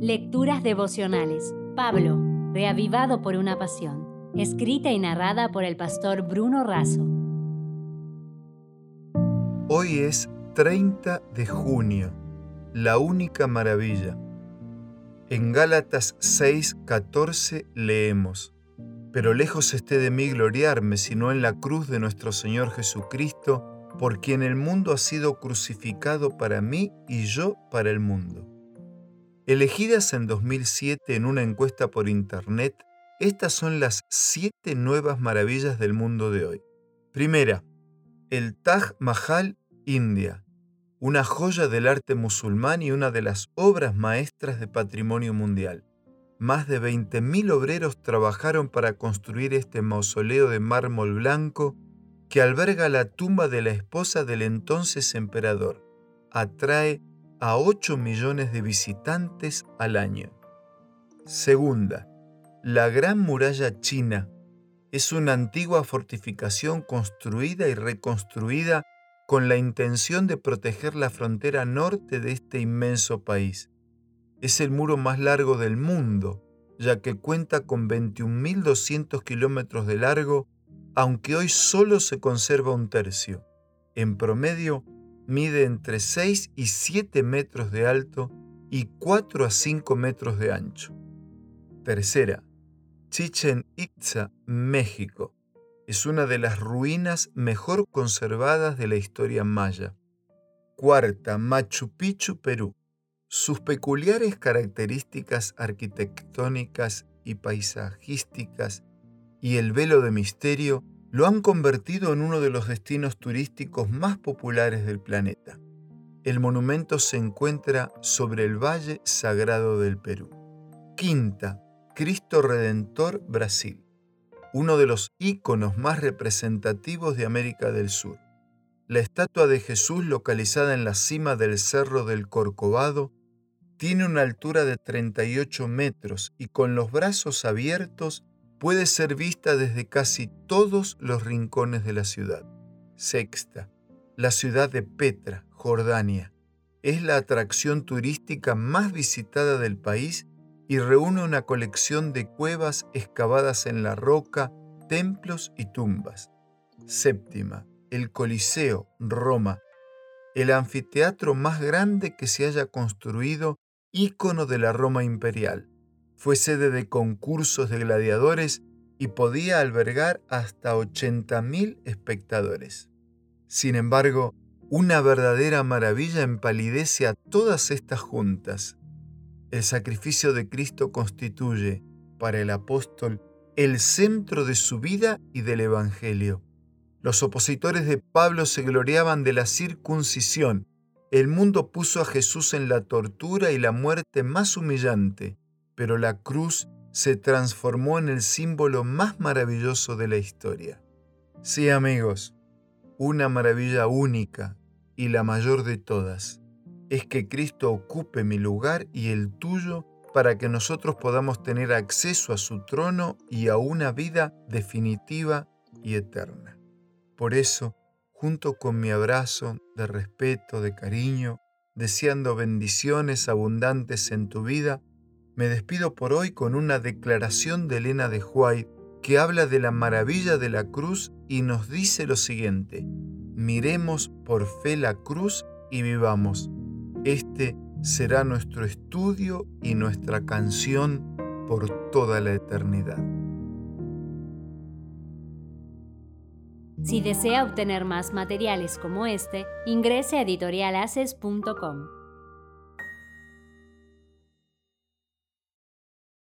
Lecturas devocionales. Pablo, reavivado por una pasión. Escrita y narrada por el pastor Bruno Razo. Hoy es 30 de junio, la única maravilla. En Gálatas 6:14 leemos, Pero lejos esté de mí gloriarme, sino en la cruz de nuestro Señor Jesucristo, por quien el mundo ha sido crucificado para mí y yo para el mundo. Elegidas en 2007 en una encuesta por Internet, estas son las siete nuevas maravillas del mundo de hoy. Primera, el Taj Mahal, India, una joya del arte musulmán y una de las obras maestras de patrimonio mundial. Más de 20.000 obreros trabajaron para construir este mausoleo de mármol blanco que alberga la tumba de la esposa del entonces emperador. Atrae a 8 millones de visitantes al año. Segunda, la Gran Muralla China es una antigua fortificación construida y reconstruida con la intención de proteger la frontera norte de este inmenso país. Es el muro más largo del mundo, ya que cuenta con 21.200 kilómetros de largo aunque hoy solo se conserva un tercio. En promedio, mide entre 6 y 7 metros de alto y 4 a 5 metros de ancho. Tercera, Chichen Itza, México. Es una de las ruinas mejor conservadas de la historia maya. Cuarta, Machu Picchu, Perú. Sus peculiares características arquitectónicas y paisajísticas y el velo de misterio lo han convertido en uno de los destinos turísticos más populares del planeta. El monumento se encuentra sobre el Valle Sagrado del Perú. Quinta, Cristo Redentor, Brasil, uno de los íconos más representativos de América del Sur. La estatua de Jesús localizada en la cima del Cerro del Corcovado tiene una altura de 38 metros y con los brazos abiertos puede ser vista desde casi todos los rincones de la ciudad. Sexta, la ciudad de Petra, Jordania. Es la atracción turística más visitada del país y reúne una colección de cuevas excavadas en la roca, templos y tumbas. Séptima, el Coliseo, Roma, el anfiteatro más grande que se haya construido, ícono de la Roma imperial fue sede de concursos de gladiadores y podía albergar hasta 80.000 espectadores. Sin embargo, una verdadera maravilla empalidece a todas estas juntas. El sacrificio de Cristo constituye, para el apóstol, el centro de su vida y del Evangelio. Los opositores de Pablo se gloriaban de la circuncisión. El mundo puso a Jesús en la tortura y la muerte más humillante pero la cruz se transformó en el símbolo más maravilloso de la historia. Sí amigos, una maravilla única y la mayor de todas es que Cristo ocupe mi lugar y el tuyo para que nosotros podamos tener acceso a su trono y a una vida definitiva y eterna. Por eso, junto con mi abrazo de respeto, de cariño, deseando bendiciones abundantes en tu vida, me despido por hoy con una declaración de Elena de White que habla de la maravilla de la cruz y nos dice lo siguiente, miremos por fe la cruz y vivamos. Este será nuestro estudio y nuestra canción por toda la eternidad. Si desea obtener más materiales como este, ingrese a editorialaces.com.